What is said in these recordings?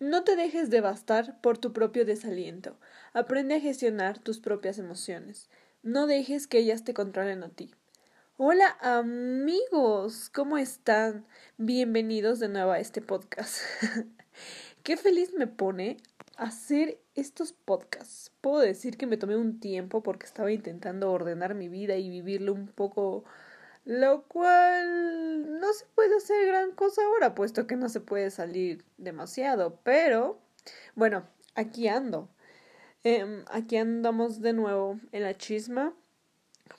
No te dejes devastar por tu propio desaliento. Aprende a gestionar tus propias emociones. No dejes que ellas te controlen a ti. Hola amigos, ¿cómo están? Bienvenidos de nuevo a este podcast. Qué feliz me pone hacer estos podcasts. Puedo decir que me tomé un tiempo porque estaba intentando ordenar mi vida y vivirlo un poco lo cual no se puede hacer gran cosa ahora, puesto que no se puede salir demasiado, pero bueno, aquí ando. Em, aquí andamos de nuevo en la chisma,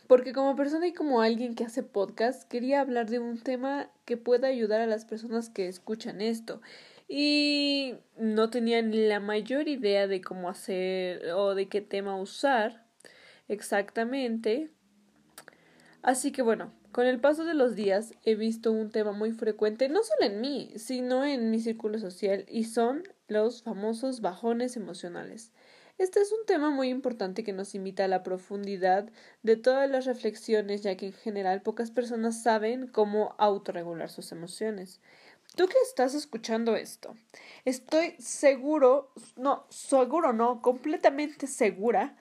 porque como persona y como alguien que hace podcast, quería hablar de un tema que pueda ayudar a las personas que escuchan esto. Y no tenía ni la mayor idea de cómo hacer o de qué tema usar exactamente. Así que bueno, con el paso de los días he visto un tema muy frecuente, no solo en mí, sino en mi círculo social, y son los famosos bajones emocionales. Este es un tema muy importante que nos invita a la profundidad de todas las reflexiones, ya que en general pocas personas saben cómo autorregular sus emociones. Tú que estás escuchando esto, estoy seguro, no, seguro no, completamente segura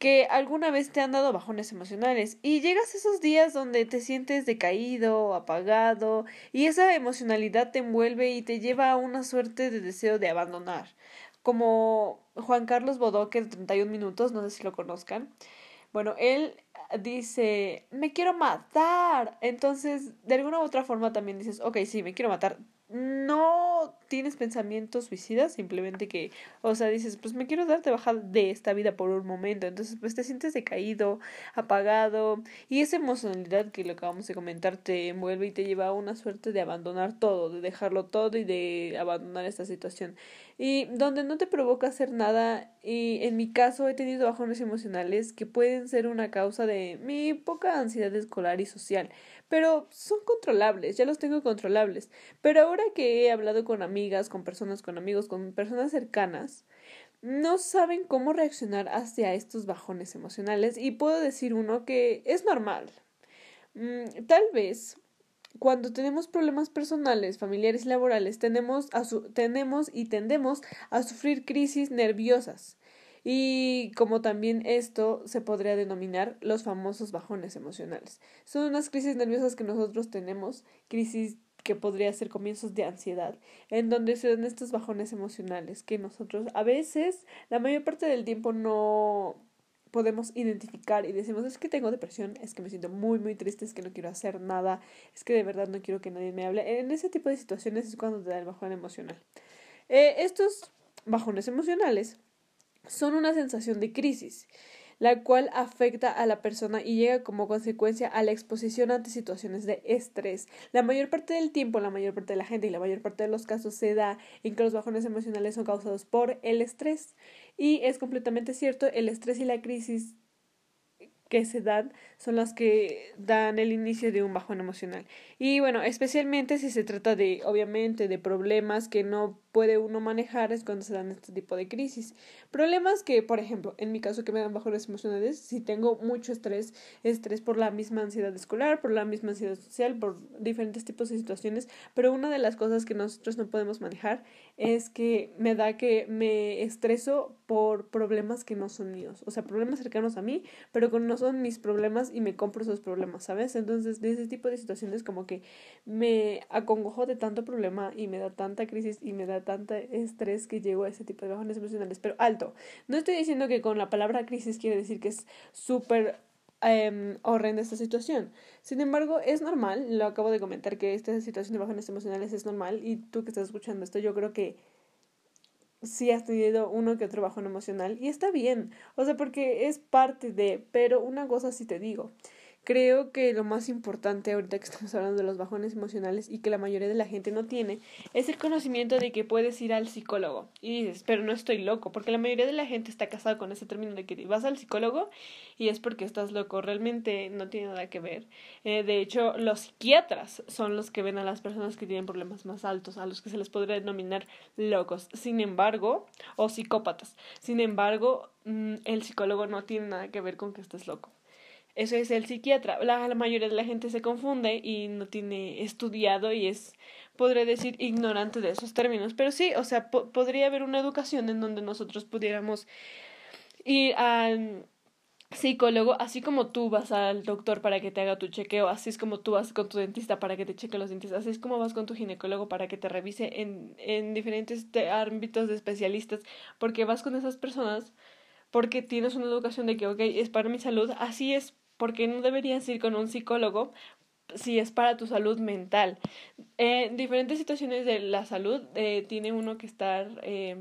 que alguna vez te han dado bajones emocionales y llegas a esos días donde te sientes decaído, apagado y esa emocionalidad te envuelve y te lleva a una suerte de deseo de abandonar. Como Juan Carlos Bodoque de 31 minutos, no sé si lo conozcan. Bueno, él dice, me quiero matar. Entonces, de alguna u otra forma también dices, ok, sí, me quiero matar no tienes pensamientos suicidas, simplemente que, o sea, dices, pues me quiero darte baja de esta vida por un momento, entonces pues te sientes decaído, apagado, y esa emocionalidad que lo acabamos de comentar te envuelve y te lleva a una suerte de abandonar todo, de dejarlo todo y de abandonar esta situación. Y donde no te provoca hacer nada, y en mi caso he tenido bajones emocionales que pueden ser una causa mi poca ansiedad escolar y social, pero son controlables, ya los tengo controlables. Pero ahora que he hablado con amigas, con personas, con amigos, con personas cercanas, no saben cómo reaccionar hacia estos bajones emocionales y puedo decir uno que es normal. Mm, tal vez cuando tenemos problemas personales, familiares y laborales, tenemos, a tenemos y tendemos a sufrir crisis nerviosas y como también esto se podría denominar los famosos bajones emocionales. Son unas crisis nerviosas que nosotros tenemos, crisis que podría ser comienzos de ansiedad, en donde se dan estos bajones emocionales que nosotros a veces, la mayor parte del tiempo no podemos identificar y decimos es que tengo depresión, es que me siento muy muy triste, es que no quiero hacer nada, es que de verdad no quiero que nadie me hable. En ese tipo de situaciones es cuando te da el bajón emocional. Eh, estos bajones emocionales son una sensación de crisis, la cual afecta a la persona y llega como consecuencia a la exposición ante situaciones de estrés. La mayor parte del tiempo, la mayor parte de la gente y la mayor parte de los casos se da en que los bajones emocionales son causados por el estrés. Y es completamente cierto, el estrés y la crisis que se dan son las que dan el inicio de un bajón emocional. Y bueno, especialmente si se trata de, obviamente, de problemas que no puede uno manejar es cuando se dan este tipo de crisis. Problemas que, por ejemplo, en mi caso que me dan bajones emocionales, si tengo mucho estrés, estrés por la misma ansiedad escolar, por la misma ansiedad social, por diferentes tipos de situaciones, pero una de las cosas que nosotros no podemos manejar es que me da que me estreso por problemas que no son míos, o sea, problemas cercanos a mí, pero que no son mis problemas y me compro esos problemas, ¿sabes? Entonces, de ese tipo de situaciones como que me acongojo de tanto problema y me da tanta crisis y me da tanta estrés que llego a ese tipo de bajones emocionales. Pero alto, no estoy diciendo que con la palabra crisis quiere decir que es súper eh, horrenda esta situación. Sin embargo, es normal, lo acabo de comentar, que esta situación de bajones emocionales es normal y tú que estás escuchando esto, yo creo que sí has tenido uno que otro bajón emocional y está bien, o sea, porque es parte de, pero una cosa sí te digo, Creo que lo más importante ahorita que estamos hablando de los bajones emocionales y que la mayoría de la gente no tiene es el conocimiento de que puedes ir al psicólogo. Y dices, pero no estoy loco, porque la mayoría de la gente está casada con ese término de que vas al psicólogo y es porque estás loco. Realmente no tiene nada que ver. Eh, de hecho, los psiquiatras son los que ven a las personas que tienen problemas más altos, a los que se les podría denominar locos. Sin embargo, o psicópatas. Sin embargo, mm, el psicólogo no tiene nada que ver con que estés loco. Eso es el psiquiatra. La, la mayoría de la gente se confunde y no tiene estudiado y es, podré decir, ignorante de esos términos. Pero sí, o sea, podría haber una educación en donde nosotros pudiéramos ir al psicólogo, así como tú vas al doctor para que te haga tu chequeo, así es como tú vas con tu dentista para que te cheque los dientes, así es como vas con tu ginecólogo para que te revise en, en diferentes ámbitos de especialistas, porque vas con esas personas porque tienes una educación de que, ok, es para mi salud, así es, porque no deberías ir con un psicólogo si es para tu salud mental. En diferentes situaciones de la salud eh, tiene uno que estar... Eh,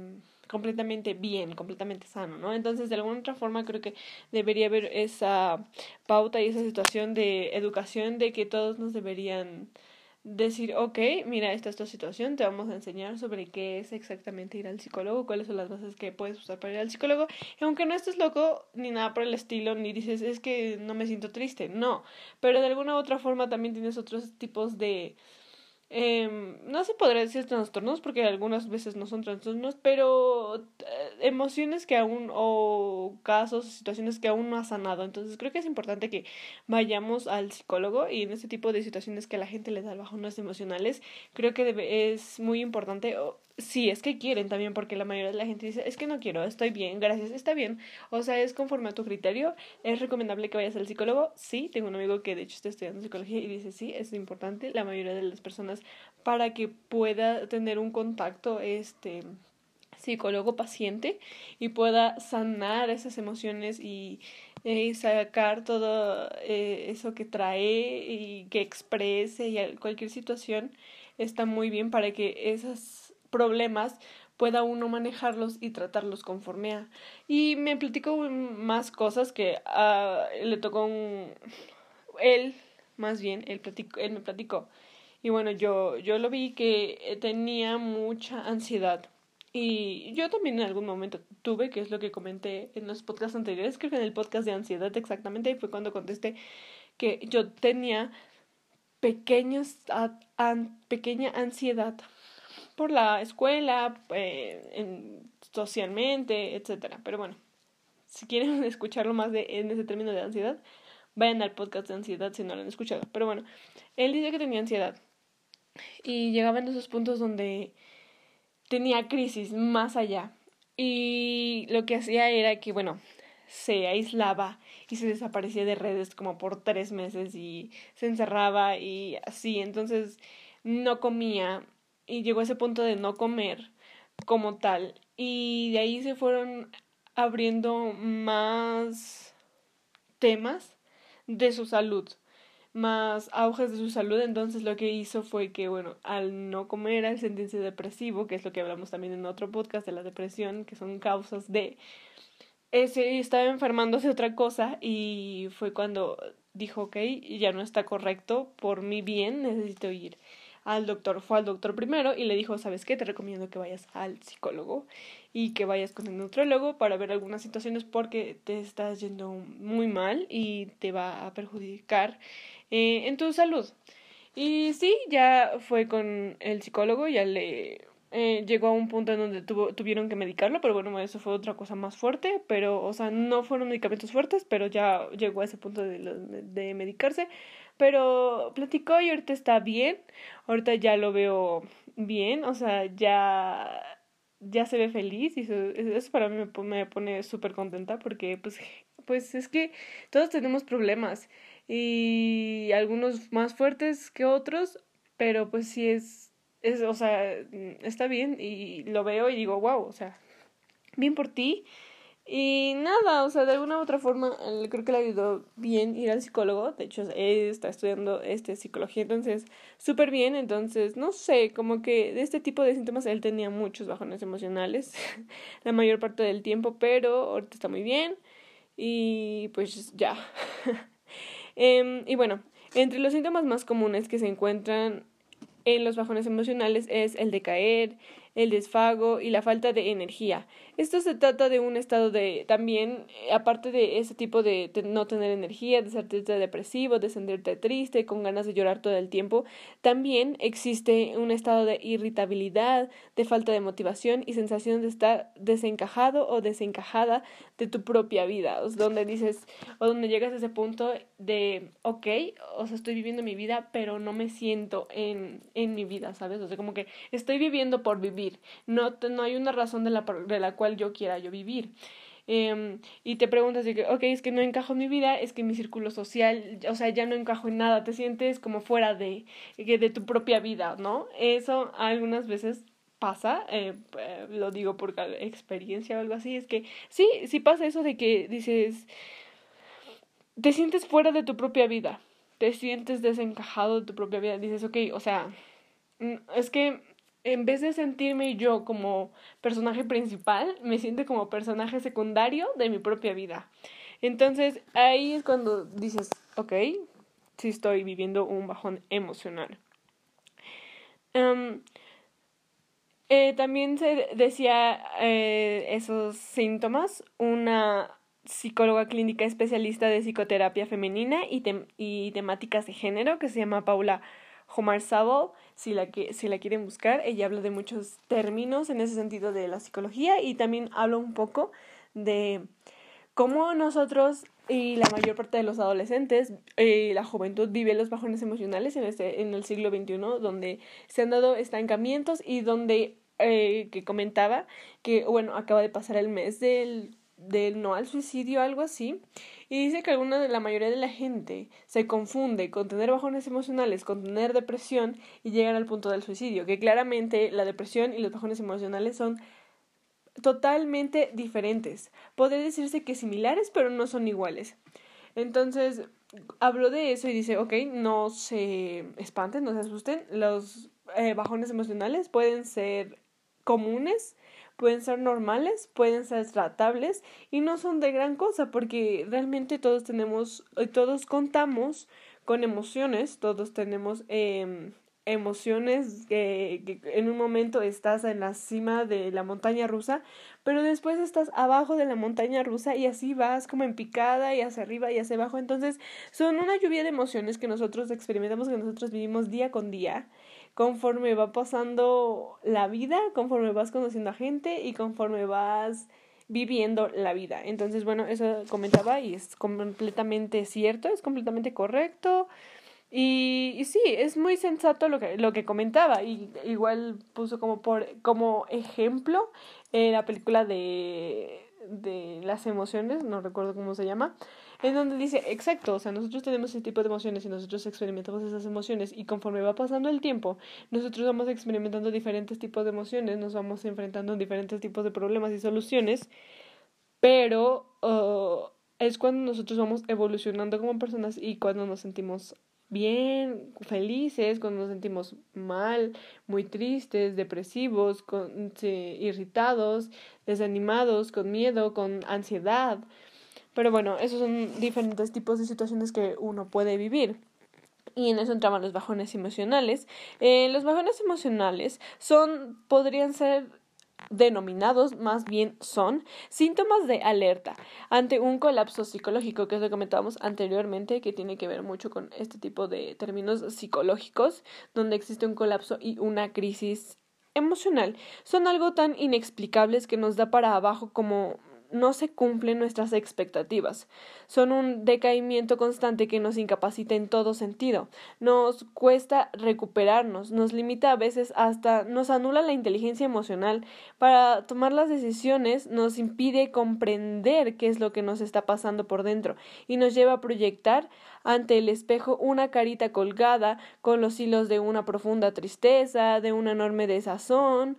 completamente bien, completamente sano, ¿no? Entonces, de alguna otra forma, creo que debería haber esa pauta y esa situación de educación de que todos nos deberían decir, ok, mira, esta es tu situación, te vamos a enseñar sobre qué es exactamente ir al psicólogo, cuáles son las bases que puedes usar para ir al psicólogo, y aunque no estés loco ni nada por el estilo, ni dices, es que no me siento triste, no, pero de alguna u otra forma también tienes otros tipos de eh, no se podría decir trastornos porque algunas veces no son trastornos, pero eh, emociones que aún o casos o situaciones que aún no ha sanado. Entonces creo que es importante que vayamos al psicólogo y en este tipo de situaciones que a la gente le da bajones emocionales, creo que debe, es muy importante Sí, es que quieren también, porque la mayoría de la gente dice, es que no quiero, estoy bien, gracias, está bien. O sea, es conforme a tu criterio. ¿Es recomendable que vayas al psicólogo? Sí, tengo un amigo que de hecho está estudiando psicología y dice, sí, es importante. La mayoría de las personas para que pueda tener un contacto, este psicólogo-paciente y pueda sanar esas emociones y eh, sacar todo eh, eso que trae y que exprese y cualquier situación está muy bien para que esas problemas pueda uno manejarlos y tratarlos conforme a. Y me platicó más cosas que uh, le tocó. Él, más bien, él, platicó, él me platicó. Y bueno, yo, yo lo vi que tenía mucha ansiedad. Y yo también en algún momento tuve, que es lo que comenté en los podcasts anteriores, creo que en el podcast de ansiedad exactamente, y fue cuando contesté que yo tenía pequeños, pequeña ansiedad por la escuela, eh, socialmente, etcétera. Pero bueno, si quieren escucharlo más de, en ese término de ansiedad, vayan al podcast de ansiedad si no lo han escuchado. Pero bueno, él dice que tenía ansiedad y llegaba en esos puntos donde tenía crisis más allá. Y lo que hacía era que, bueno, se aislaba y se desaparecía de redes como por tres meses y se encerraba y así. Entonces no comía y llegó a ese punto de no comer como tal. Y de ahí se fueron abriendo más temas de su salud, más auges de su salud. Entonces lo que hizo fue que, bueno, al no comer, al sentirse depresivo, que es lo que hablamos también en otro podcast de la depresión, que son causas de... Ese estaba enfermándose otra cosa y fue cuando dijo, ok, ya no está correcto, por mi bien necesito ir al doctor. Fue al doctor primero y le dijo, ¿sabes qué? Te recomiendo que vayas al psicólogo y que vayas con el nutriólogo para ver algunas situaciones porque te estás yendo muy mal y te va a perjudicar eh, en tu salud. Y sí, ya fue con el psicólogo, ya le eh, llegó a un punto en donde tuvo, tuvieron que medicarlo, pero bueno, eso fue otra cosa más fuerte, pero, o sea, no fueron medicamentos fuertes, pero ya llegó a ese punto de, de medicarse. Pero platicó y ahorita está bien. Ahorita ya lo veo bien. O sea, ya, ya se ve feliz. Y eso, para mí me, me pone súper contenta porque pues, pues es que todos tenemos problemas. Y algunos más fuertes que otros. Pero pues sí es, es, o sea, está bien. Y lo veo y digo, wow, o sea, bien por ti. Y nada, o sea, de alguna u otra forma, creo que le ayudó bien ir al psicólogo. De hecho, él está estudiando este, psicología, entonces, súper bien. Entonces, no sé, como que de este tipo de síntomas él tenía muchos bajones emocionales la mayor parte del tiempo, pero ahorita está muy bien. Y pues ya. eh, y bueno, entre los síntomas más comunes que se encuentran en los bajones emocionales es el de caer, el desfago y la falta de energía. Esto se trata de un estado de también, eh, aparte de ese tipo de, no tener energía, de sentirte depresivo, de sentirte triste, con ganas de llorar todo el tiempo, también existe un estado de irritabilidad, de falta de motivación y sensación de estar desencajado o desencajada de tu propia vida, donde dices, o donde llegas a ese punto de, ok, o sea, estoy viviendo mi vida, pero no me siento en, en mi vida, ¿sabes? O sea, como que estoy viviendo por vivir, no, no hay una razón de la, de la cual yo quiera yo vivir. Em, y te preguntas de que, ok, es que no encajo en mi vida, es que mi círculo social, o sea, ya no encajo en nada, te sientes como fuera de, de tu propia vida, ¿no? Eso algunas veces pasa, eh, eh, lo digo por experiencia o algo así, es que sí, sí pasa eso de que dices, te sientes fuera de tu propia vida, te sientes desencajado de tu propia vida, dices, ok, o sea, mm, es que en vez de sentirme yo como personaje principal, me siento como personaje secundario de mi propia vida. Entonces ahí es cuando dices, ok, sí estoy viviendo un bajón emocional. Em, eh, también se decía eh, esos síntomas, una psicóloga clínica especialista de psicoterapia femenina y, y temáticas de género que se llama Paula Homar Sabo, si la, que, si la quieren buscar, ella habla de muchos términos en ese sentido de la psicología y también habla un poco de cómo nosotros y la mayor parte de los adolescentes y la juventud vive los bajones emocionales en, este, en el siglo XXI, donde se han dado estancamientos y donde, eh, que comentaba, que bueno, acaba de pasar el mes del, del no al suicidio, algo así, y dice que alguna de la mayoría de la gente se confunde con tener bajones emocionales, con tener depresión y llegan al punto del suicidio, que claramente la depresión y los bajones emocionales son totalmente diferentes. Podría decirse que similares, pero no son iguales. Entonces, habló de eso y dice, ok, no se espanten, no se asusten, los eh, bajones emocionales pueden ser comunes pueden ser normales, pueden ser tratables y no son de gran cosa porque realmente todos tenemos, eh, todos contamos con emociones, todos tenemos eh, emociones que, en un momento estás en la cima de la montaña rusa, pero después estás abajo de la montaña rusa y así vas como en picada y hacia arriba y hacia abajo. Entonces son una lluvia de emociones que nosotros experimentamos, que nosotros vivimos día con día conforme va pasando la vida, conforme vas conociendo a gente y conforme vas viviendo la vida. Entonces, bueno, eso comentaba y es completamente cierto, es completamente correcto. Y, y sí, es muy sensato lo que, lo que comentaba. Y igual puso como por como ejemplo eh, la película de, de las emociones, no recuerdo cómo se llama, en donde dice, exacto, o sea, nosotros tenemos ese tipo de emociones y nosotros experimentamos esas emociones y conforme va pasando el tiempo, nosotros vamos experimentando diferentes tipos de emociones, nos vamos enfrentando a diferentes tipos de problemas y soluciones, pero uh, es cuando nosotros vamos evolucionando como personas y cuando nos sentimos bien, felices, cuando nos sentimos mal, muy tristes, depresivos, con, irritados, desanimados, con miedo, con ansiedad. Pero bueno, esos son diferentes tipos de situaciones que uno puede vivir. Y en eso entraban los bajones emocionales. Eh, los bajones emocionales son, podrían ser denominados más bien son síntomas de alerta ante un colapso psicológico, que es lo que comentábamos anteriormente, que tiene que ver mucho con este tipo de términos psicológicos, donde existe un colapso y una crisis emocional. Son algo tan inexplicables que nos da para abajo como no se cumplen nuestras expectativas. Son un decaimiento constante que nos incapacita en todo sentido. Nos cuesta recuperarnos, nos limita a veces hasta nos anula la inteligencia emocional para tomar las decisiones, nos impide comprender qué es lo que nos está pasando por dentro y nos lleva a proyectar ante el espejo una carita colgada con los hilos de una profunda tristeza, de una enorme desazón,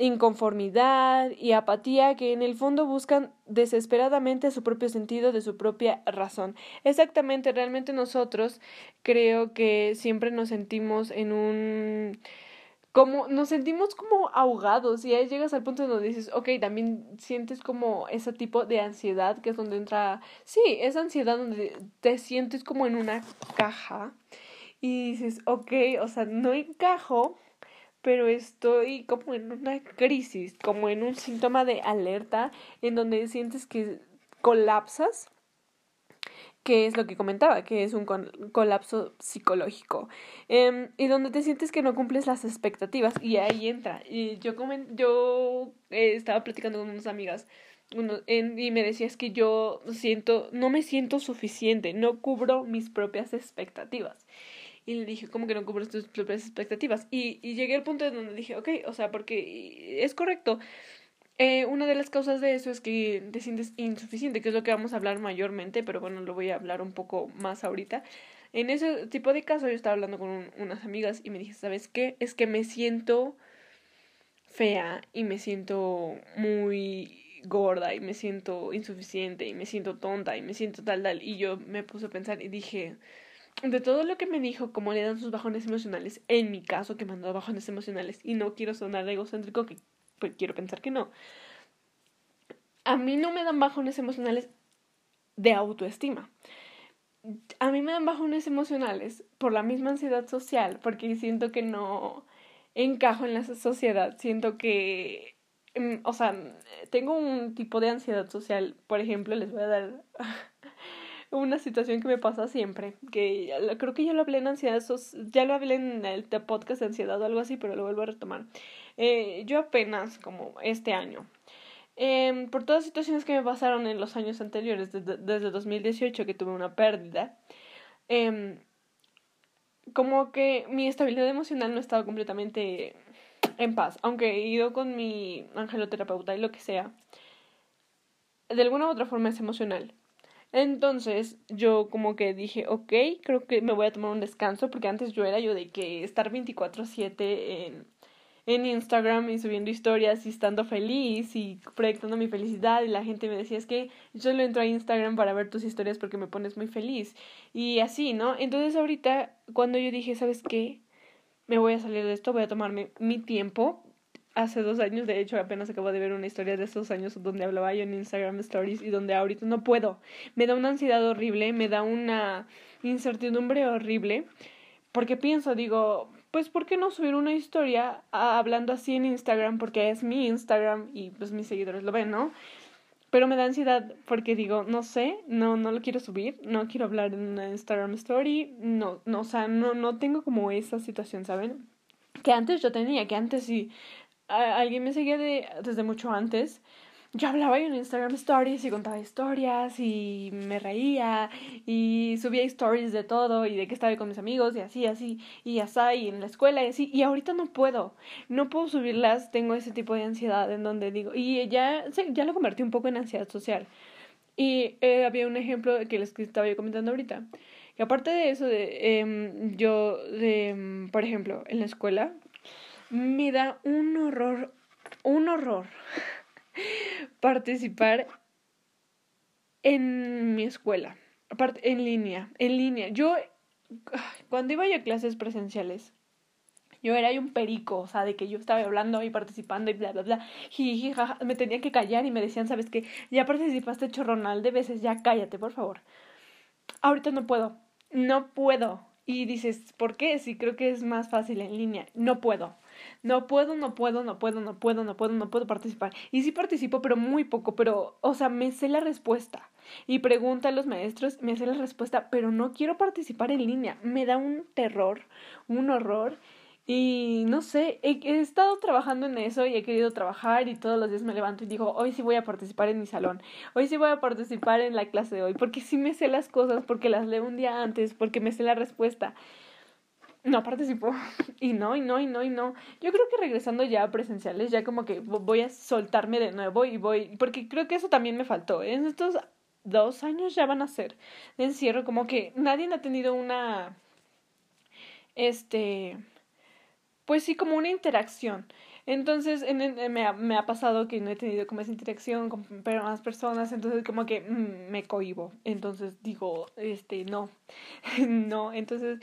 inconformidad y apatía que en el fondo buscan desesperadamente su propio sentido de su propia razón. Exactamente, realmente nosotros creo que siempre nos sentimos en un como nos sentimos como ahogados y ahí llegas al punto donde dices, ok, también sientes como ese tipo de ansiedad que es donde entra, sí, esa ansiedad donde te sientes como en una caja y dices, ok, o sea, no encajo, pero estoy como en una crisis, como en un síntoma de alerta en donde sientes que colapsas que es lo que comentaba, que es un colapso psicológico, em, y donde te sientes que no cumples las expectativas, y ahí entra. Y yo, yo eh, estaba platicando con unas amigas uno, y me decías que yo siento, no me siento suficiente, no cubro mis propias expectativas. Y le dije, ¿cómo que no cubres tus propias expectativas? Y, y llegué al punto en donde dije, ok, o sea, porque es correcto, eh, una de las causas de eso es que te sientes insuficiente, que es lo que vamos a hablar mayormente, pero bueno, lo voy a hablar un poco más ahorita. En ese tipo de casos yo estaba hablando con unas amigas y me dije, ¿sabes qué? Es que me siento fea y me siento muy gorda y me siento insuficiente y me siento tonta y me siento tal tal y yo me puse a pensar y dije de todo lo que me dijo cómo le dan sus bajones emocionales en mi caso que mandó bajones emocionales y no quiero sonar egocéntrico que pues quiero pensar que no. A mí no me dan bajones emocionales de autoestima. A mí me dan bajones emocionales por la misma ansiedad social, porque siento que no encajo en la sociedad, siento que, mm, o sea, tengo un tipo de ansiedad social, por ejemplo, les voy a dar una situación que me pasa siempre, que creo que ya lo hablé en ansiedad, ya lo hablé en el podcast de ansiedad o algo así, pero lo vuelvo a retomar. Eh, yo apenas, como este año, eh, por todas las situaciones que me pasaron en los años anteriores, desde, desde 2018 que tuve una pérdida, eh, como que mi estabilidad emocional no ha estado completamente en paz, aunque he ido con mi angeloterapeuta y lo que sea, de alguna u otra forma es emocional. Entonces yo como que dije, ok, creo que me voy a tomar un descanso porque antes yo era yo de que estar 24/7 en, en Instagram y subiendo historias y estando feliz y proyectando mi felicidad y la gente me decía es que yo solo entro a Instagram para ver tus historias porque me pones muy feliz y así, ¿no? Entonces ahorita cuando yo dije, ¿sabes qué? Me voy a salir de esto, voy a tomarme mi tiempo hace dos años, de hecho, apenas acabo de ver una historia de esos años donde hablaba yo en Instagram Stories y donde ahorita no puedo. Me da una ansiedad horrible, me da una incertidumbre horrible, porque pienso, digo, pues, ¿por qué no subir una historia hablando así en Instagram? Porque es mi Instagram y pues mis seguidores lo ven, ¿no? Pero me da ansiedad porque digo, no sé, no, no lo quiero subir, no quiero hablar en una Instagram story, no, no, o sea, no, no tengo como esa situación, ¿saben? Que antes yo tenía, que antes sí alguien me seguía de, desde mucho antes. Yo hablaba en Instagram Stories y contaba historias y me reía y subía stories de todo y de que estaba con mis amigos y así, así y así y en la escuela y así. Y ahorita no puedo, no puedo subirlas, tengo ese tipo de ansiedad en donde digo, y ya, ya lo convertí un poco en ansiedad social. Y eh, había un ejemplo que les estaba yo comentando ahorita. Que aparte de eso, de, em, yo, de, em, por ejemplo, en la escuela, me da un horror, un horror participar en mi escuela, en línea, en línea. Yo, cuando iba a clases presenciales, yo era un perico, o sea, de que yo estaba hablando y participando y bla, bla, bla. Jiji, me tenía que callar y me decían, ¿sabes qué? Ya participaste chorronal de veces, ya cállate, por favor. Ahorita no puedo, no puedo. Y dices, ¿por qué? Si creo que es más fácil en línea. No puedo no puedo, no puedo, no puedo, no puedo, no puedo, no puedo participar. Y sí participo, pero muy poco, pero, o sea, me sé la respuesta. Y pregunta los maestros, me sé la respuesta, pero no quiero participar en línea. Me da un terror, un horror. Y no sé, he, he, estado trabajando en eso y he querido trabajar y todos los días me levanto y digo, hoy sí voy a participar en mi salón, hoy sí voy a participar en la clase de hoy, porque sí me sé las cosas, porque las leo un día antes, porque me sé la respuesta no participó. Y no, y no, y no, y no. Yo creo que regresando ya a presenciales, ya como que voy a soltarme de nuevo y voy, porque creo que eso también me faltó. En estos dos años ya van a ser de encierro, como que nadie ha tenido una, este, pues sí, como una interacción. Entonces en, me, ha, me ha pasado que no he tenido como esa interacción con más personas, entonces como que mm, me cohibo. Entonces digo, este, no, no, entonces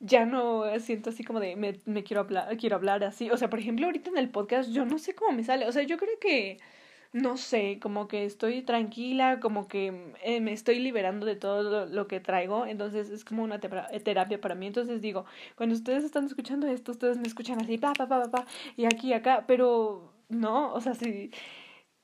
ya no siento así como de me, me quiero hablar, quiero hablar así. O sea, por ejemplo, ahorita en el podcast yo no sé cómo me sale. O sea, yo creo que no sé, como que estoy tranquila, como que eh, me estoy liberando de todo lo, que traigo, entonces es como una terapia para mí. Entonces digo, cuando ustedes están escuchando esto, ustedes me escuchan así, pa, pa, pa, pa, pa, y aquí acá, pero no, o sea, sí,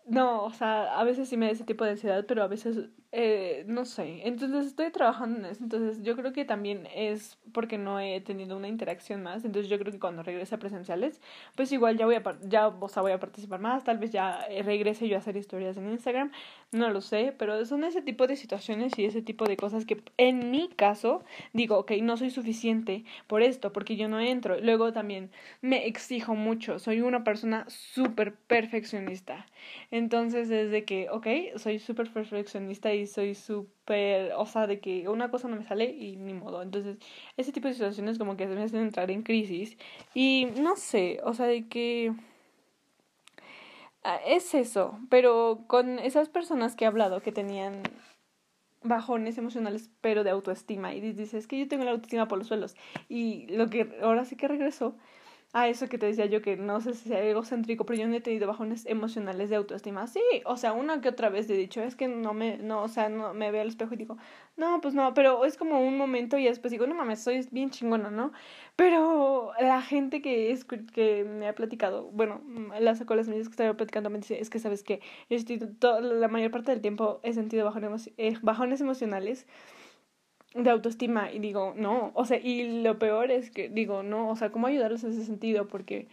no, o sea, a veces sí me da ese tipo de ansiedad, pero a veces eh, no sé, entonces estoy trabajando en eso, entonces yo creo que también es porque no he tenido una interacción más, entonces yo creo que cuando regrese a presenciales, pues igual ya voy a, ya, o sea, voy a participar más, tal vez ya eh, regrese yo a hacer historias en Instagram, no lo sé, pero son ese tipo de situaciones y ese tipo de cosas que en mi caso digo, ok, no soy suficiente por esto, porque yo no entro, luego también me exijo mucho, soy una persona súper perfeccionista, entonces desde que, ok, soy súper perfeccionista y soy súper, o sea, de que una cosa no me sale y ni modo. Entonces, ese tipo de situaciones como que me hacen entrar en crisis. Y no sé, o sea, de que... Ah, es eso, pero con esas personas que he hablado que tenían bajones emocionales, pero de autoestima, y dices, es que yo tengo la autoestima por los suelos. Y lo que ahora sí que regresó a eso que te decía yo que no sé si sea egocéntrico, pero yo no he tenido bajones emocionales de autoestima. Sí, o sea, una que otra vez he dicho, es que no me, no, o sea, no me veo al espejo y digo, no, pues no, pero es como un momento y después digo, no mames, soy bien chingona, ¿no? Pero la gente que, es, que me ha platicado, bueno, las las medidas que estaba platicando me dice, es que sabes que yo estoy, la mayor parte del tiempo he sentido bajones, eh, bajones emocionales de autoestima y digo, no, o sea, y lo peor es que digo, no, o sea, ¿cómo ayudarlos en ese sentido? Porque,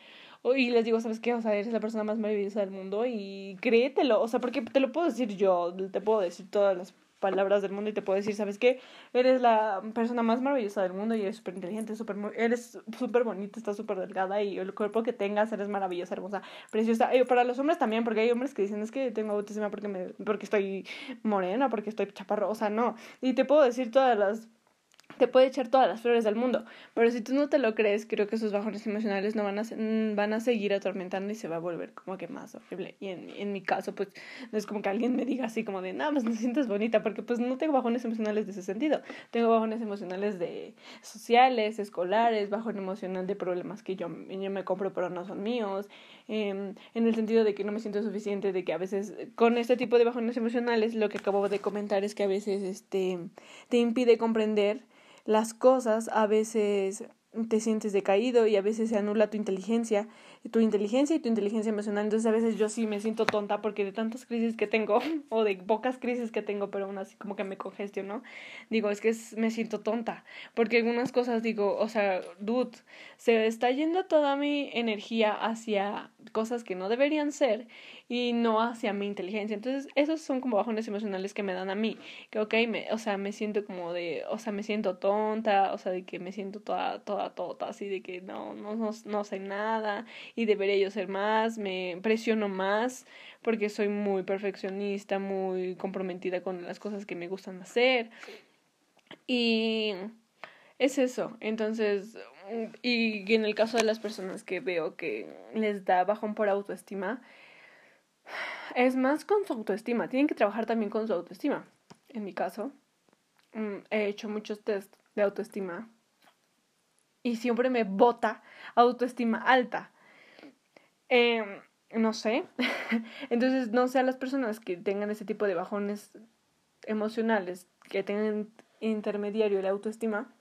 y les digo, ¿sabes qué? O sea, eres la persona más maravillosa del mundo y créetelo, o sea, porque te lo puedo decir yo, te puedo decir todas las palabras del mundo y te puedo decir, ¿sabes qué? Eres la persona más maravillosa del mundo y eres súper inteligente, super, eres súper bonita, estás súper delgada y el cuerpo que tengas eres maravillosa, hermosa, preciosa. Y para los hombres también, porque hay hombres que dicen, es que tengo autoestima porque, me, porque estoy morena, porque estoy chaparro, o sea, no. Y te puedo decir todas las te puede echar todas las flores del mundo, pero si tú no te lo crees, creo que esos bajones emocionales no van a, mm, van a seguir atormentando y se va a volver como que más horrible. Y en, en mi caso, pues no es como que alguien me diga así como de, no, pues no sientes bonita, porque pues no tengo bajones emocionales de ese sentido. Tengo bajones emocionales de sociales, escolares, bajón emocional de problemas que yo, yo me compro pero no son míos, em, en el sentido de que no me siento suficiente, de que a veces con este tipo de bajones emocionales lo que acabo de comentar es que a veces este, te impide comprender las cosas, a veces te sientes decaído y a veces se anula tu inteligencia, tu inteligencia y tu inteligencia emocional. Entonces a veces yo sí me siento tonta porque de tantas crisis que tengo o de pocas crisis que tengo, pero aún así como que me congestiono, digo, es que me siento tonta porque algunas cosas digo, o sea, dude, se está yendo toda mi energía hacia cosas que no deberían ser y no hacia mi inteligencia. Entonces, esos son como bajones emocionales que me dan a mí, que ok, me, o sea, me siento como de, o sea, me siento tonta, o sea, de que me siento toda, toda, toda, así de que no, no, no, no sé nada y debería yo ser más, me presiono más porque soy muy perfeccionista, muy comprometida con las cosas que me gustan hacer. Y es eso. Entonces, y en el caso de las personas que veo que les da bajón por autoestima, es más con su autoestima. Tienen que trabajar también con su autoestima. En mi caso, mm, he hecho muchos test de autoestima y siempre me bota autoestima alta. Em, no sé. Entonces, no sé a las personas que tengan ese tipo de bajones emocionales, que tengan intermediario la autoestima,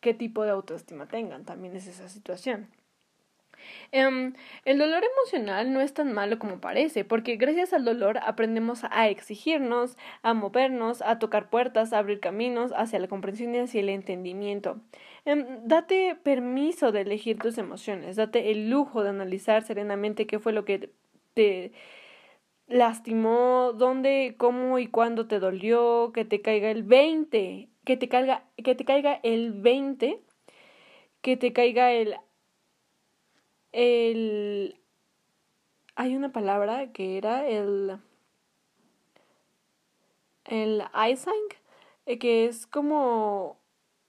qué tipo de autoestima tengan. También es esa situación. Em, el dolor emocional no es tan malo como parece, porque gracias al dolor aprendemos a exigirnos, a movernos, a tocar puertas, a abrir caminos hacia la comprensión y hacia el entendimiento. Em, date permiso de elegir tus emociones, date el lujo de analizar serenamente qué fue lo que te lastimó, dónde, cómo y cuándo te dolió, que te caiga el 20, que te caiga, que te caiga el 20, que te caiga el el hay una palabra que era el el eyesight eh, que es como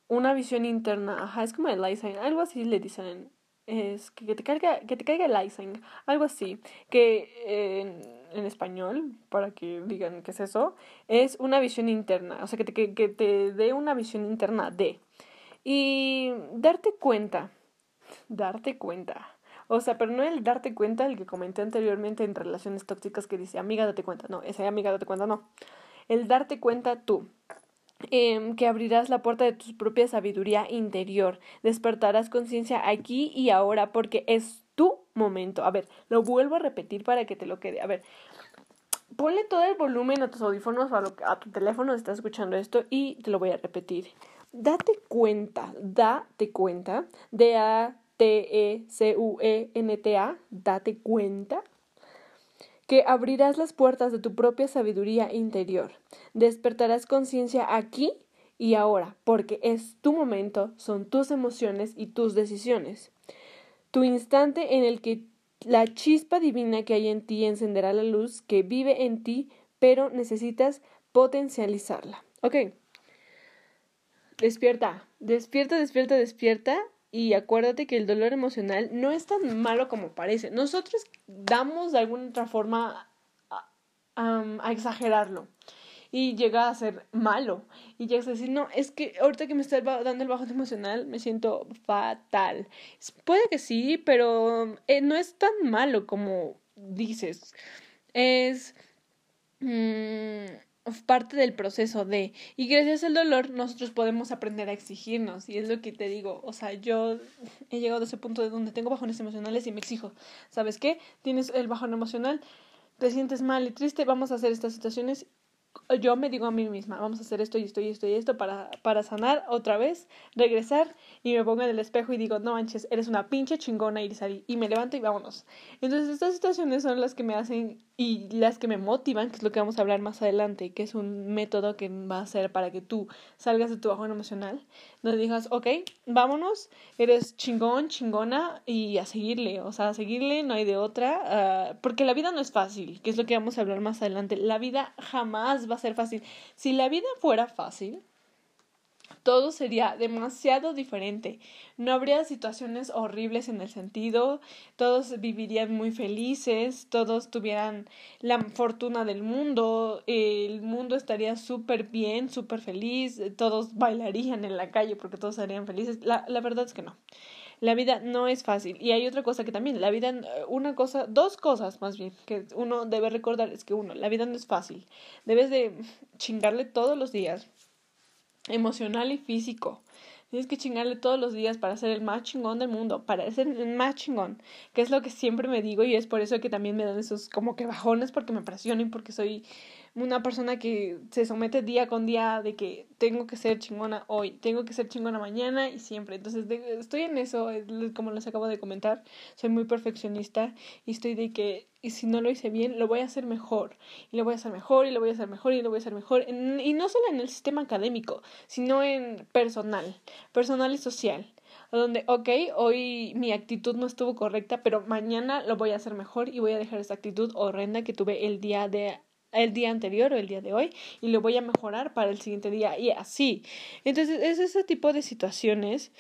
una visión interna, ajá, es como el eyesight, algo así le dicen, es que, te caiga, que te el eyesight, algo así, que en, en, español, para que digan qué es eso, es una visión interna, o sea, que te, que, que te dé una visión interna de, y darte cuenta, darte cuenta, O sea, pero no el darte cuenta, el que comenté anteriormente en relaciones tóxicas que dice, amiga, date cuenta. No, ese amiga, date cuenta, no. El darte cuenta tú. Em, que abrirás la puerta de tu propia sabiduría interior. Despertarás conciencia aquí y ahora porque es tu momento. A ver, lo vuelvo a repetir para que te lo quede. A ver, ponle todo el volumen a tus audífonos, a, a tu teléfono, estás escuchando esto y te lo voy a repetir. Date cuenta, date cuenta, D-A-T-E-C-U-E-N-T-A, date cuenta que abrirás las puertas de tu propia sabiduría interior. Despertarás conciencia aquí y ahora, porque es tu momento, son tus emociones y tus decisiones. Tu instante en el que la chispa divina que hay en ti encenderá la luz que vive en ti, pero necesitas potencializarla. Ok. Despierta, despierta, despierta, despierta y acuérdate que el dolor emocional no es tan malo como parece. Nosotros damos de alguna otra forma a, exagerarlo y llega a ser malo. Y llegas a decir, no, es que ahorita que me está dando el bajón emocional me siento fatal. Puede que sí, pero eh, no es tan malo como dices. Es... Mm, parte del proceso de y gracias al dolor nosotros podemos aprender a exigirnos y es lo que te digo o sea yo he llegado a ese punto de donde tengo bajones emocionales y me exijo sabes qué tienes el bajón emocional te sientes mal y triste vamos a hacer estas situaciones yo me digo a mí misma, vamos a hacer esto y esto y esto y esto para, para sanar otra vez, regresar y me pongo en el espejo y digo, no manches, eres una pinche chingona Irisari. Y me levanto y vámonos. Entonces estas situaciones son las que me hacen y las que me motivan, que es lo que vamos a hablar más adelante, que es un método que va a ser para que tú salgas de tu bajón emocional, donde digas, ok, vámonos, eres chingón, chingona y a seguirle, o sea, a seguirle, no hay de otra, ah, porque la vida no es fácil, que es lo que vamos a hablar más adelante, la vida jamás va a ser fácil. Si la vida fuera fácil, todo sería demasiado diferente. No habría situaciones horribles en el sentido, todos vivirían muy felices, todos tuvieran la fortuna del mundo, el mundo estaría súper bien, súper feliz, todos bailarían en la calle porque todos serían felices. La, la verdad es que no. La vida no es fácil. Y hay otra cosa que también, la vida, una cosa, dos cosas más bien, que uno debe recordar es que uno, la vida no es fácil. Debes de chingarle todos los días emocional y físico. Tienes que chingarle todos los días para ser el más chingón del mundo, para ser el más chingón, que es lo que siempre me digo y es por eso que también me dan esos como que bajones porque me presionen, porque soy una persona que se somete día con día de que tengo que ser chingona hoy, tengo que ser chingona mañana y siempre. Entonces estoy en eso, como les acabo de comentar, soy muy perfeccionista y estoy de que y si no lo hice bien, lo voy a hacer mejor, y lo voy a hacer mejor, y lo voy a hacer mejor, y lo voy a hacer mejor, y no solo en el sistema académico, sino en personal, personal y social donde, ok, hoy mi actitud no estuvo correcta, pero mañana lo voy a hacer mejor y voy a dejar esa actitud horrenda que tuve el día de el día anterior o el día de hoy y lo voy a mejorar para el siguiente día y así. Entonces es ese tipo de situaciones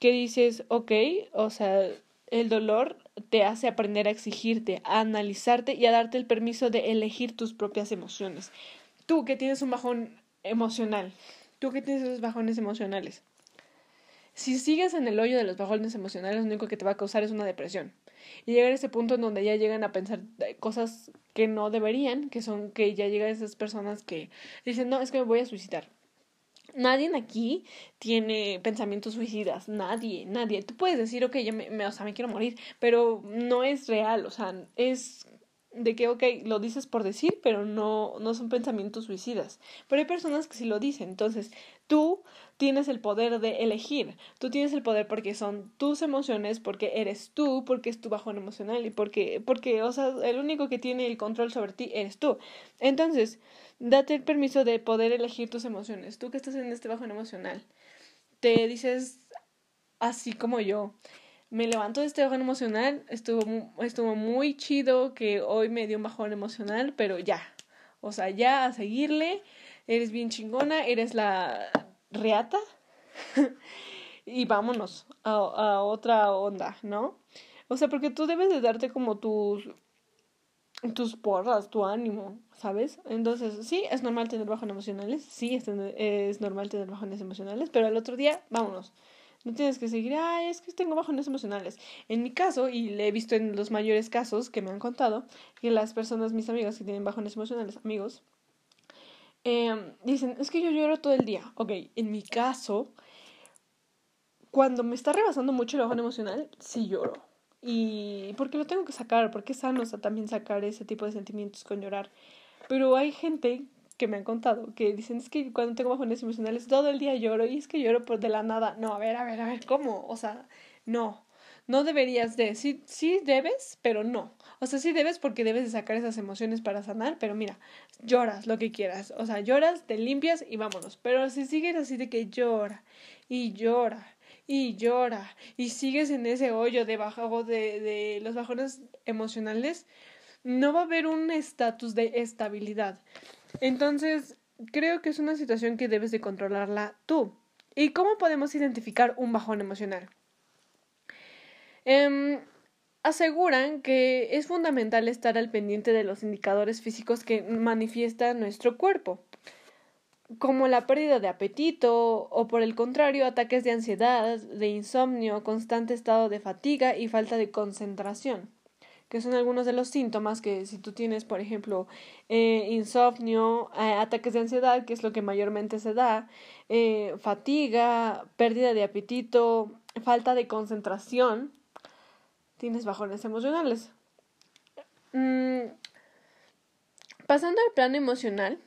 que dices, ok, o sea, el dolor te hace aprender a exigirte, a analizarte y a darte el permiso de elegir tus propias emociones. Tú que tienes un bajón emocional, tú que tienes esos bajones emocionales. Si sigues en el hoyo de los bajones emocionales, lo único que te va a causar es una depresión y llegar a ese punto en donde ya llegan a pensar cosas que no deberían, que son que ya llegan esas personas que dicen, no, es que me voy a suicidar. Nadie aquí tiene pensamientos suicidas, nadie, nadie. Tú puedes decir, ok, yo me, o sea, me quiero morir, pero no es real, o sea, es de que, ok, lo dices por decir, pero no, no son pensamientos suicidas. Pero hay personas que sí lo dicen. Entonces, tú tienes el poder de elegir. Tú tienes el poder porque son tus emociones, porque eres tú, porque es tu bajón emocional y porque, porque, o sea, el único que tiene el control sobre ti eres tú. Entonces, date el permiso de poder elegir tus emociones. Tú que estás en este bajón emocional, te dices así como yo me levanto de este bajón emocional, estuvo, estuvo muy chido que hoy me dio un bajón emocional, pero ya, o sea, ya a seguirle, eres bien chingona, eres la reata y vámonos a, a otra onda, ¿no? O sea, porque tú debes de darte como tus tus porras, tu ánimo, ¿sabes? Entonces, sí, es normal tener bajones emocionales, sí, es, es normal tener bajones emocionales, pero al otro día, vámonos No tienes que seguir, ay, es que tengo bajones emocionales. En mi caso, y le he visto en los mayores casos que me han contado, que las personas, mis amigas que tienen bajones emocionales, amigos, em, dicen, es que yo lloro todo el día. Ok, en mi caso, cuando me está rebasando mucho el bajón emocional, sí lloro. Y porque lo tengo que sacar, porque es sano también sacar ese tipo de sentimientos con llorar. Pero hay gente que me han contado que dicen es que cuando tengo bajones emocionales todo el día lloro y es que lloro por de la nada. No, a ver, a ver, a ver, ¿cómo? O sea, no. No deberías de, sí, sí debes, pero no. O sea, sí debes porque debes de sacar esas emociones para sanar, pero mira, lloras lo que quieras. O sea, lloras, te limpias y vámonos. Pero si sigues así de que llora y llora y llora y sigues en ese hoyo de bajo de, de los bajones emocionales, no va a haber un estatus de estabilidad. Entonces, creo que es una situación que debes de controlarla tú. ¿Y cómo podemos identificar un bajón emocional? Em, aseguran que es fundamental estar al pendiente de los indicadores físicos que manifiesta nuestro cuerpo como la pérdida de apetito o por el contrario ataques de ansiedad, de insomnio, constante estado de fatiga y falta de concentración, que son algunos de los síntomas que si tú tienes, por ejemplo, eh, insomnio, eh, ataques de ansiedad, que es lo que mayormente se da, eh, fatiga, pérdida de apetito, falta de concentración, tienes bajones emocionales. Mm, pasando al plano emocional,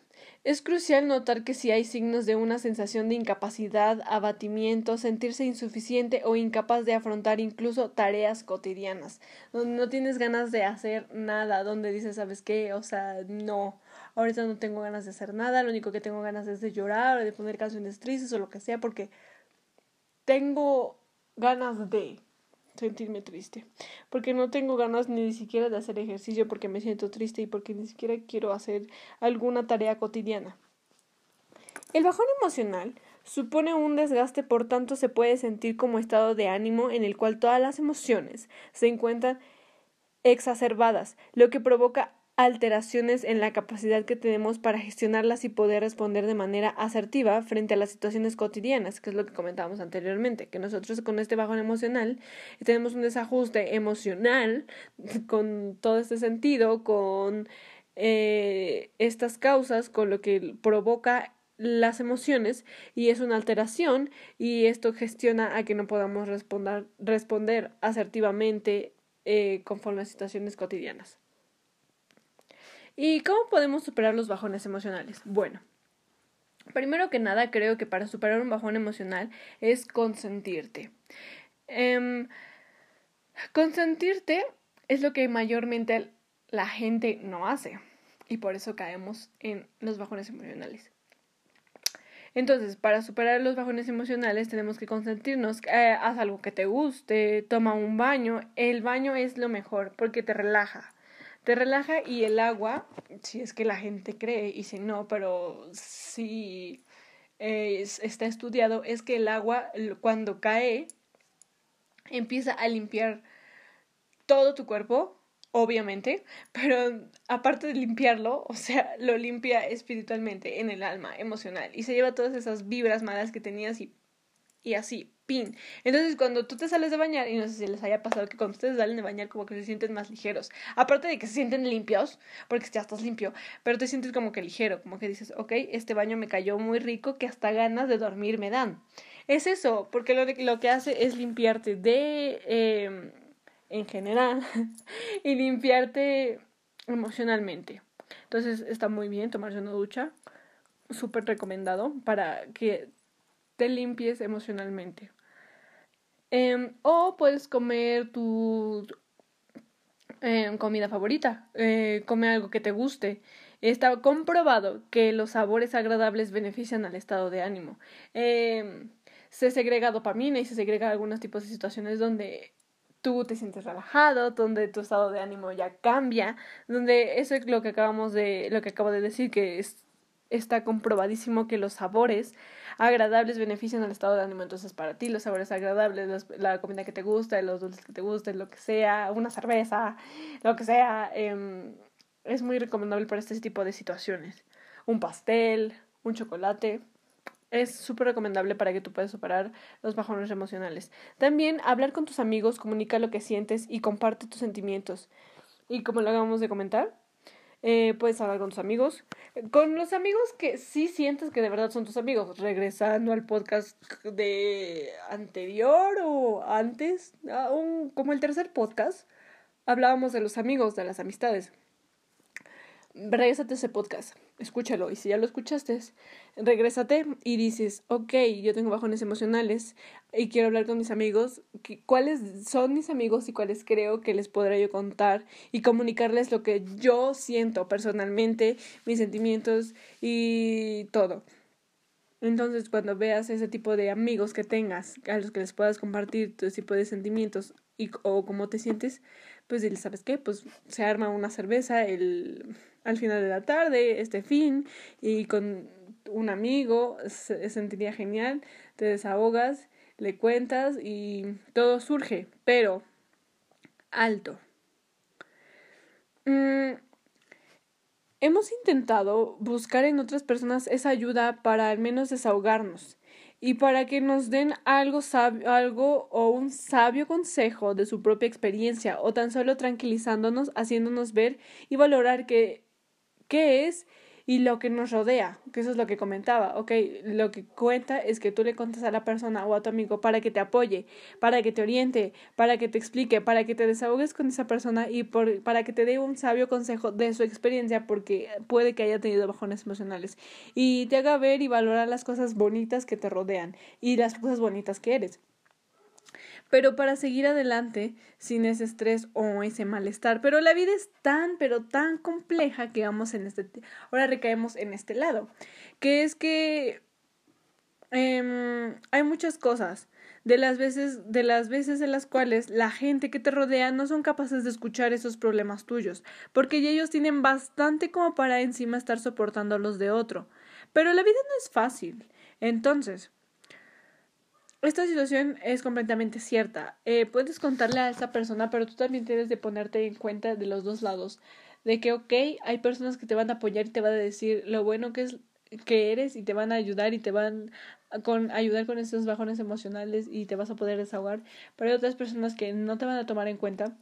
es crucial notar que si hay signos de una sensación de incapacidad, abatimiento, sentirse insuficiente o incapaz de afrontar incluso tareas cotidianas, donde no tienes ganas de hacer nada, donde dices, ¿sabes qué? O sea, no, ahorita no tengo ganas de hacer nada, lo único que tengo ganas es de llorar o de poner canciones tristes o lo que sea, porque tengo ganas de sentirme triste, porque no tengo ganas ni siquiera de hacer ejercicio porque me siento triste y porque ni siquiera quiero hacer alguna tarea cotidiana. El bajón emocional supone un desgaste, por tanto se puede sentir como estado de ánimo en el cual todas las emociones se encuentran exacerbadas, lo que provoca alteraciones en la capacidad que tenemos para gestionarlas y poder responder de manera asertiva frente a las situaciones cotidianas, que es lo que comentábamos anteriormente, que nosotros con este bajón emocional tenemos un desajuste emocional con todo este sentido, con eh, estas causas, con lo que provoca las emociones y es una alteración y esto gestiona a que no podamos responder, responder asertivamente eh, conforme a situaciones cotidianas. ¿Y cómo podemos superar los bajones emocionales? Bueno, primero que nada creo que para superar un bajón emocional es consentirte. Em, consentirte es lo que mayormente la gente no hace y por eso caemos en los bajones emocionales. Entonces, para superar los bajones emocionales tenemos que consentirnos, eh, haz algo que te guste, toma un baño. El baño es lo mejor porque te relaja te relaja y el agua, si es que la gente cree, y si no, pero si está estudiado, es que el agua cuando cae empieza a limpiar todo tu cuerpo, obviamente, pero aparte de limpiarlo, o sea, lo limpia espiritualmente, en el alma, emocional, y se lleva todas esas vibras malas que tenías y, y así, entonces, cuando tú te sales de bañar, y no sé si les haya pasado que cuando ustedes salen de bañar, como que se sienten más ligeros. Aparte de que se sienten limpios, porque ya estás limpio, pero te sientes como que ligero, como que dices, ok, este baño me cayó muy rico, que hasta ganas de dormir me dan. Es eso, porque lo, lo que hace es limpiarte de. Em, en general, y limpiarte emocionalmente. Entonces, está muy bien tomarse una ducha. Súper recomendado para que te limpies emocionalmente. Em, o puedes comer tu em, comida favorita, eh, come algo que te guste. Está comprobado que los sabores agradables benefician al estado de ánimo. Em, se segrega dopamina y se segrega algunos tipos de situaciones donde tú te sientes relajado, donde tu estado de ánimo ya cambia, donde eso es lo que acabamos de, lo que acabo de decir, que es, está comprobadísimo que los sabores agradables benefician al estado de ánimo. Entonces, para ti, los sabores agradables, la comida que te gusta, los dulces que te gusten, lo que sea, una cerveza, lo que sea, em, es muy recomendable para este tipo de situaciones. Un pastel, un chocolate, es súper recomendable para que tú puedas superar los bajones emocionales. También hablar con tus amigos, comunica lo que sientes y comparte tus sentimientos. Y como lo acabamos de comentar, eh, puedes hablar con tus amigos. Con los amigos que sí sientes que de verdad son tus amigos. Regresando al podcast de anterior o antes, un, como el tercer podcast, hablábamos de los amigos, de las amistades. Regrésate a ese podcast, escúchalo. Y si ya lo escuchaste, regrésate y dices, ok, yo tengo bajones emocionales y quiero hablar con mis amigos. ¿Cuáles son mis amigos y cuáles creo que les podré yo contar y comunicarles lo que yo siento personalmente, mis sentimientos y todo? Entonces, cuando veas ese tipo de amigos que tengas, a los que les puedas compartir tu tipo de sentimientos y, o cómo te sientes, pues ¿sabes qué? Pues se arma una cerveza el, al final de la tarde, este fin, y con un amigo se sentiría genial, te desahogas, le cuentas y todo surge, pero alto. Mm, hemos intentado buscar en otras personas esa ayuda para al menos desahogarnos y para que nos den algo sabio, algo o un sabio consejo de su propia experiencia o tan solo tranquilizándonos, haciéndonos ver y valorar que qué es y lo que nos rodea, que eso es lo que comentaba, ok, lo que cuenta es que tú le contas a la persona o a tu amigo para que te apoye, para que te oriente, para que te explique, para que te desahogues con esa persona y por, para que te dé un sabio consejo de su experiencia porque puede que haya tenido bajones emocionales y te haga ver y valorar las cosas bonitas que te rodean y las cosas bonitas que eres pero para seguir adelante sin ese estrés o ese malestar. Pero la vida es tan, pero tan compleja que vamos en este, ahora recaemos en este lado, que es que em, hay muchas cosas de las veces de las veces en las cuales la gente que te rodea no son capaces de escuchar esos problemas tuyos, porque ellos tienen bastante como para encima estar soportando los de otro. Pero la vida no es fácil. Entonces, esta situación es completamente cierta. Eh, puedes contarle a esa persona, pero tú también tienes de ponerte en cuenta de los dos lados. De que, ok, hay personas que te van a apoyar y te van a decir lo bueno que es que eres y te van a ayudar y te van a con, ayudar con esos bajones emocionales y te vas a poder desahogar. Pero hay otras personas que no te van a tomar en cuenta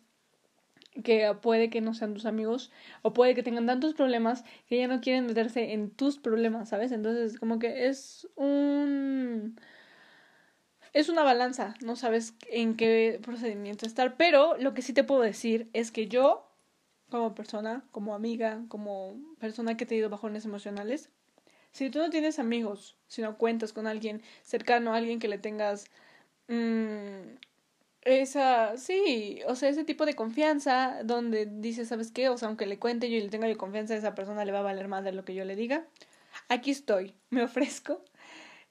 que puede que no sean tus amigos o puede que tengan tantos problemas que ya no quieren meterse en tus problemas, ¿sabes? Entonces, como que es un es una balanza, no sabes en qué procedimiento estar, pero lo que sí te puedo decir es que yo, como persona, como amiga, como persona que te ha ido bajones emocionales, si tú no tienes amigos, si no cuentas con alguien cercano, alguien que le tengas mmm, esa, sí, o sea, ese tipo de confianza donde dices, ¿sabes qué? O sea, aunque le cuente yo y le tenga yo confianza, esa persona le va a valer más de lo que yo le diga. Aquí estoy, me ofrezco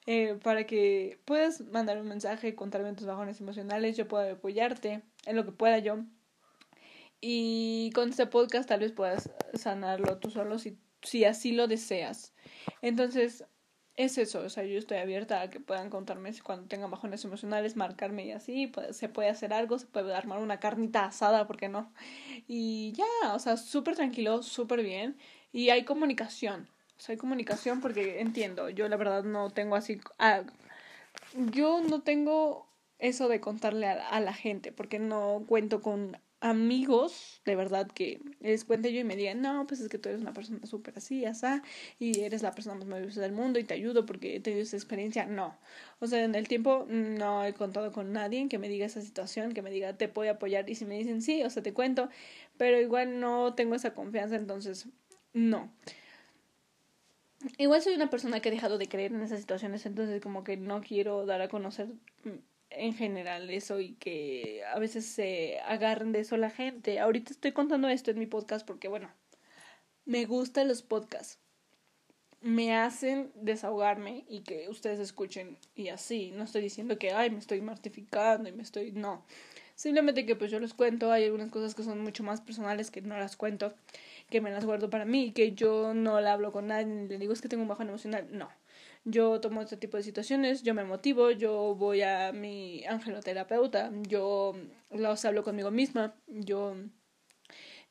eh, para que puedas mandar un mensaje, contarme tus bajones emocionales, yo pueda apoyarte en lo que pueda yo. Y con este podcast tal vez puedas sanarlo tú solo si, si así lo deseas. Entonces, es eso, o sea, yo estoy abierta a que puedan contarme cuando tengan bajones emocionales, marcarme y así, se puede hacer algo, se puede armar una carnita asada, ¿por qué no? Y ya, o sea, súper tranquilo, súper bien, y hay comunicación, hay comunicación porque entiendo, yo la verdad no tengo así, ah, yo no tengo eso de contarle a, la gente porque no cuento con amigos de verdad que les cuente yo y me digan, no, pues es que tú eres una persona súper así, así, y eres la persona más maravillosa del mundo y te ayudo porque he tenido esa experiencia. No. O sea, en el tiempo no he contado con nadie que me diga esa situación, que me diga, te puedo apoyar. Y si me dicen sí, o sea, te cuento, pero igual no tengo esa confianza, entonces no. Igual soy una persona que ha dejado de creer en esas situaciones, entonces como que no quiero dar a conocer mm, en general eso y que a veces se agarren de eso la gente. Ahorita estoy contando esto en mi podcast porque bueno, me gustan los podcasts. Me hacen desahogarme y que ustedes escuchen y así. No estoy diciendo que, ay, me estoy mortificando y me estoy... No. Simplemente que pues yo les cuento, hay algunas cosas que son mucho más personales que no las cuento que me las guardo para mí, que yo no la hablo con nadie, ni le digo es que tengo un bajón emocional, no. Yo tomo este tipo de situaciones, yo me motivo, yo voy a mi angeloterapeuta, yo los hablo conmigo misma, yo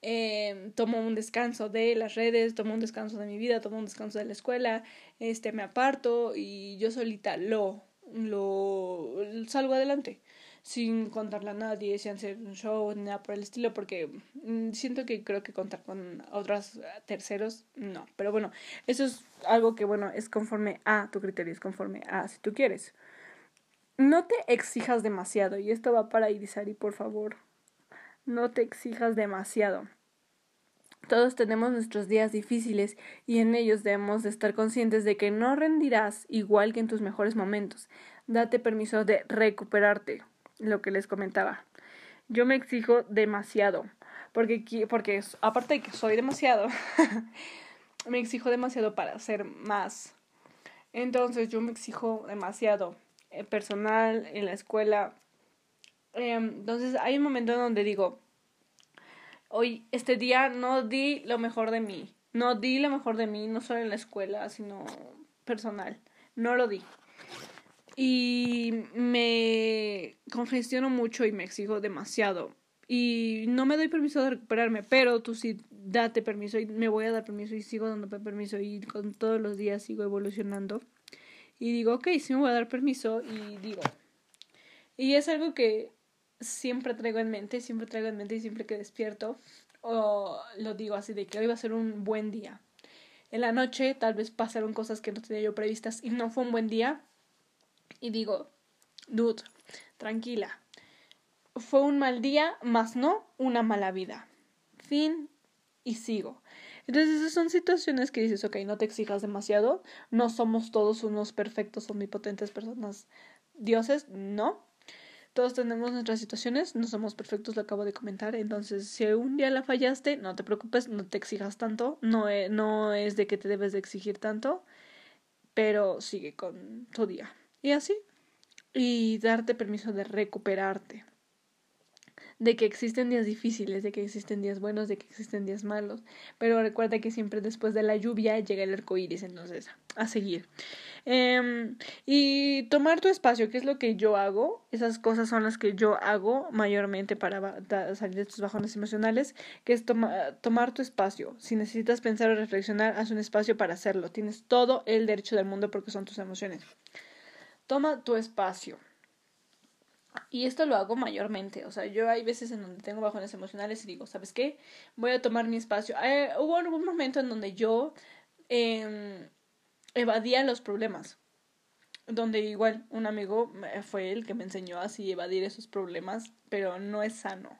eh, tomo un descanso de las redes, tomo un descanso de mi vida, tomo un descanso de la escuela, este, me aparto y yo solita lo, lo salgo adelante sin contarle a nadie, sin hacer un show, ni nada por el estilo, porque mm, siento que creo que contar con otros terceros, no. Pero bueno, eso es algo que, bueno, es conforme a tu criterio, es conforme a si tú quieres. No te exijas demasiado, y esto va para Irisari, por favor. No te exijas demasiado. Todos tenemos nuestros días difíciles y en ellos debemos de estar conscientes de que no rendirás igual que en tus mejores momentos. Date permiso de recuperarte lo que les comentaba. Yo me exijo demasiado, porque, porque aparte de que soy demasiado, me exijo demasiado para hacer más. Entonces yo me exijo demasiado, eh, personal, en la escuela. Em, entonces hay un momento en donde digo, hoy, este día no di lo mejor de mí, no di lo mejor de mí, no solo en la escuela, sino personal, no lo di y me congestiono mucho y me exijo demasiado. Y no me doy permiso de recuperarme, pero tú sí date permiso y me voy a dar permiso y sigo dando permiso y con todos los días sigo evolucionando. Y digo, ok, sí me voy a dar permiso y digo, y es algo que siempre traigo en mente, siempre traigo en mente y siempre que despierto o lo digo así de que hoy va a ser un buen día. En la noche tal vez pasaron cosas que no tenía yo previstas y no fue un buen día, y digo, dude, tranquila. Fue un mal día, más no una mala vida. Fin y sigo. Entonces esas son situaciones que dices, ok, no te exijas demasiado, no somos todos unos perfectos, omnipotentes personas, dioses, no. Todos tenemos nuestras situaciones, no somos perfectos, lo acabo de comentar, entonces si un día la fallaste, no te preocupes, no te exijas tanto, no, no es de que te debes de exigir tanto, pero sigue con tu día. Y así. Y darte permiso de recuperarte. De que existen días difíciles, de que existen días buenos, de que existen días malos. Pero recuerda que siempre después de la lluvia llega el arco iris, entonces, a seguir. Em, y tomar tu espacio, que es lo que yo hago. Esas cosas son las que yo hago mayormente para salir de tus bajones emocionales, que es tomar tu espacio. Si necesitas pensar o reflexionar, haz un espacio para hacerlo. Tienes todo el derecho del mundo porque son tus emociones. Toma tu espacio. Y esto lo hago mayormente. O sea, yo hay veces en donde tengo bajones emocionales y digo, ¿sabes qué? Voy a tomar mi espacio. Eh, hubo algún momento en donde yo em, evadía los problemas. Donde igual un amigo fue el que me enseñó así evadir esos problemas, pero no es sano.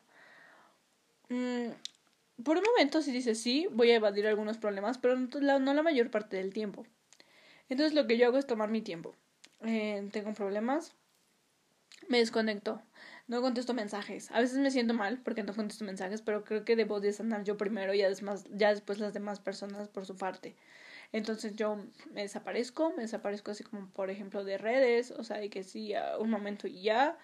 Mm, por un momento sí dice sí, voy a evadir algunos problemas, pero no la mayor parte del tiempo. Entonces lo que yo hago es tomar mi tiempo eh, tengo problemas, me desconecto. No contesto mensajes. A veces me siento mal porque no contesto mensajes, pero creo que debo de sanar yo primero y ya después las demás personas por su parte. Entonces yo me desaparezco, me desaparezco así como por ejemplo de redes, o sea, de que sí, un momento y ya.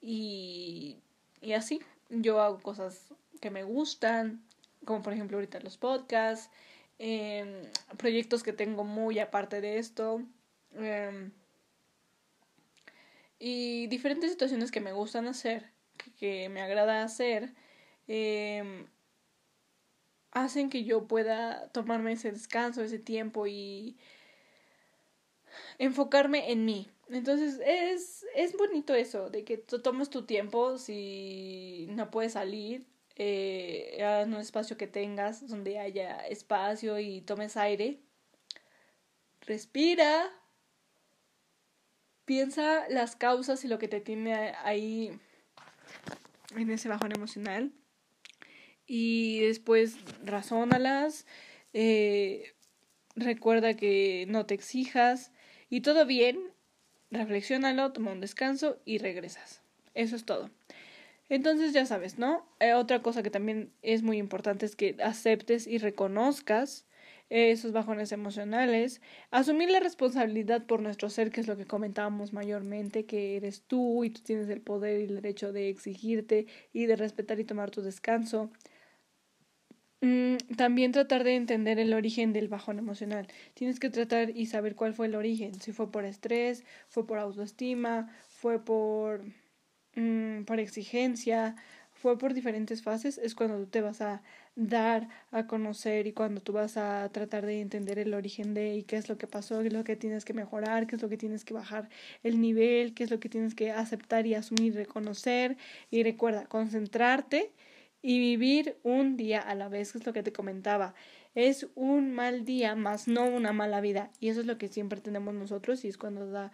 Y, y así, yo hago cosas que me gustan, como por ejemplo ahorita los podcasts, eh, proyectos que tengo muy aparte de esto. Eh, y diferentes situaciones que me gustan hacer, que, me agrada hacer, eh, hacen que yo pueda tomarme ese descanso, ese tiempo y enfocarme en mí. Entonces es, es bonito eso, de que tú tomes tu tiempo si no puedes salir, eh, a un espacio que tengas donde haya espacio y tomes aire. Respira, piensa las causas y lo que te tiene ahí en ese bajón emocional y después razónalas, eh, recuerda que no te exijas y todo bien, reflexiónalo, toma un descanso y regresas. Eso es todo. Entonces ya sabes, ¿no? Eh, otra cosa que también es muy importante es que aceptes y reconozcas esos bajones emocionales, asumir la responsabilidad por nuestro ser, que es lo que comentábamos mayormente, que eres tú y tú tienes el poder y el derecho de exigirte y de respetar y tomar tu descanso. Mm, también tratar de entender el origen del bajón emocional. Tienes que tratar y saber cuál fue el origen, si fue por estrés, fue por autoestima, fue por, mm, por exigencia, fue por diferentes fases, es cuando tú te vas a dar a conocer y cuando tú vas a tratar de entender el origen de y qué es lo que pasó, qué es lo que tienes que mejorar, qué es lo que tienes que bajar el nivel, qué es lo que tienes que aceptar y asumir, reconocer y recuerda, concentrarte y vivir un día a la vez, que es lo que te comentaba. Es un mal día, más no una mala vida. Y eso es lo que siempre tenemos nosotros y es cuando da